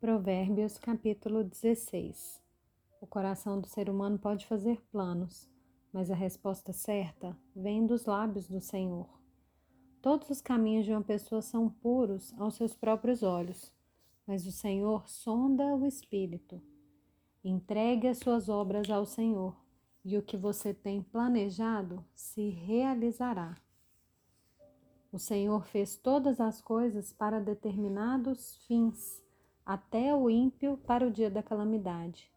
Provérbios capítulo 16 O coração do ser humano pode fazer planos, mas a resposta certa vem dos lábios do Senhor. Todos os caminhos de uma pessoa são puros aos seus próprios olhos, mas o Senhor sonda o espírito. Entregue as suas obras ao Senhor, e o que você tem planejado se realizará. O Senhor fez todas as coisas para determinados fins até o ímpio para o dia da calamidade.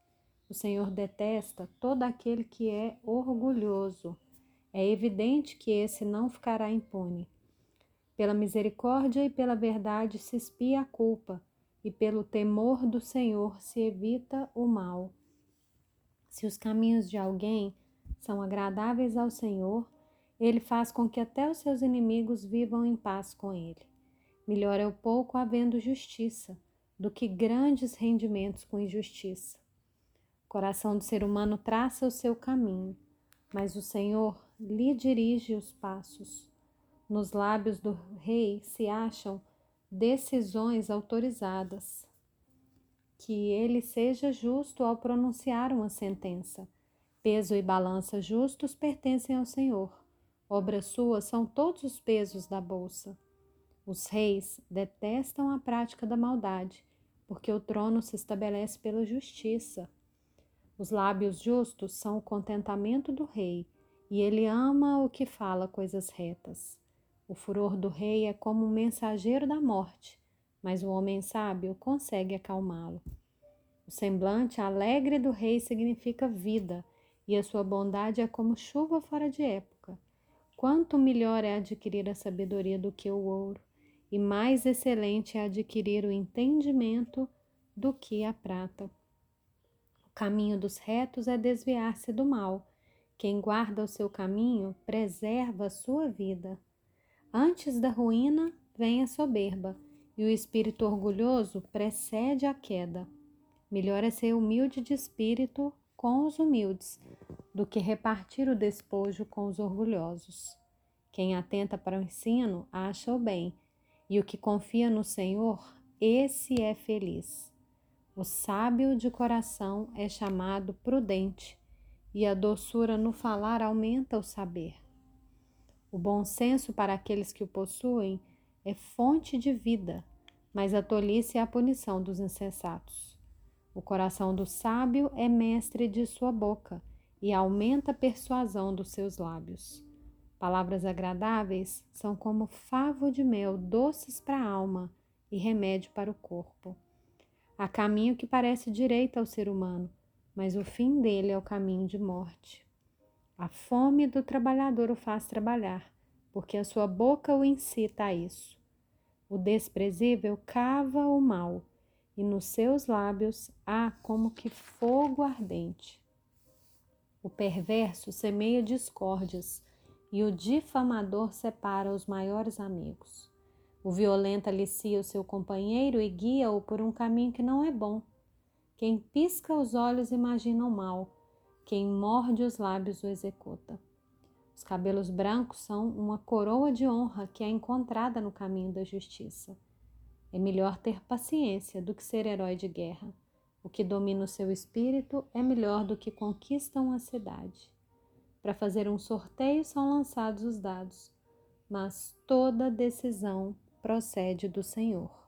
O Senhor detesta todo aquele que é orgulhoso. É evidente que esse não ficará impune. Pela misericórdia e pela verdade se espia a culpa, e pelo temor do Senhor se evita o mal. Se os caminhos de alguém são agradáveis ao Senhor, ele faz com que até os seus inimigos vivam em paz com ele. Melhor é o pouco havendo justiça do que grandes rendimentos com injustiça. O coração do ser humano traça o seu caminho, mas o Senhor lhe dirige os passos. Nos lábios do rei se acham decisões autorizadas. Que ele seja justo ao pronunciar uma sentença. Peso e balança justos pertencem ao Senhor. Obras suas são todos os pesos da bolsa. Os reis detestam a prática da maldade porque o trono se estabelece pela justiça. Os lábios justos são o contentamento do rei, e ele ama o que fala coisas retas. O furor do rei é como um mensageiro da morte, mas o homem sábio consegue acalmá-lo. O semblante alegre do rei significa vida, e a sua bondade é como chuva fora de época. Quanto melhor é adquirir a sabedoria do que o ouro, e mais excelente é adquirir o entendimento do que a prata. O caminho dos retos é desviar-se do mal. Quem guarda o seu caminho preserva a sua vida. Antes da ruína vem a soberba, e o espírito orgulhoso precede a queda. Melhor é ser humilde de espírito com os humildes, do que repartir o despojo com os orgulhosos. Quem atenta para o ensino acha o bem, e o que confia no Senhor, esse é feliz. O sábio de coração é chamado prudente, e a doçura no falar aumenta o saber. O bom senso para aqueles que o possuem é fonte de vida, mas a tolice é a punição dos insensatos. O coração do sábio é mestre de sua boca e aumenta a persuasão dos seus lábios. Palavras agradáveis são como favo de mel, doces para a alma e remédio para o corpo. Há caminho que parece direito ao ser humano, mas o fim dele é o caminho de morte. A fome do trabalhador o faz trabalhar, porque a sua boca o incita a isso. O desprezível cava o mal, e nos seus lábios há como que fogo ardente. O perverso semeia discórdias, e o difamador separa os maiores amigos. O violento alicia o seu companheiro e guia-o por um caminho que não é bom. Quem pisca os olhos imagina o mal, quem morde os lábios o executa. Os cabelos brancos são uma coroa de honra que é encontrada no caminho da justiça. É melhor ter paciência do que ser herói de guerra. O que domina o seu espírito é melhor do que conquista uma cidade. Para fazer um sorteio são lançados os dados, mas toda decisão procede do Senhor.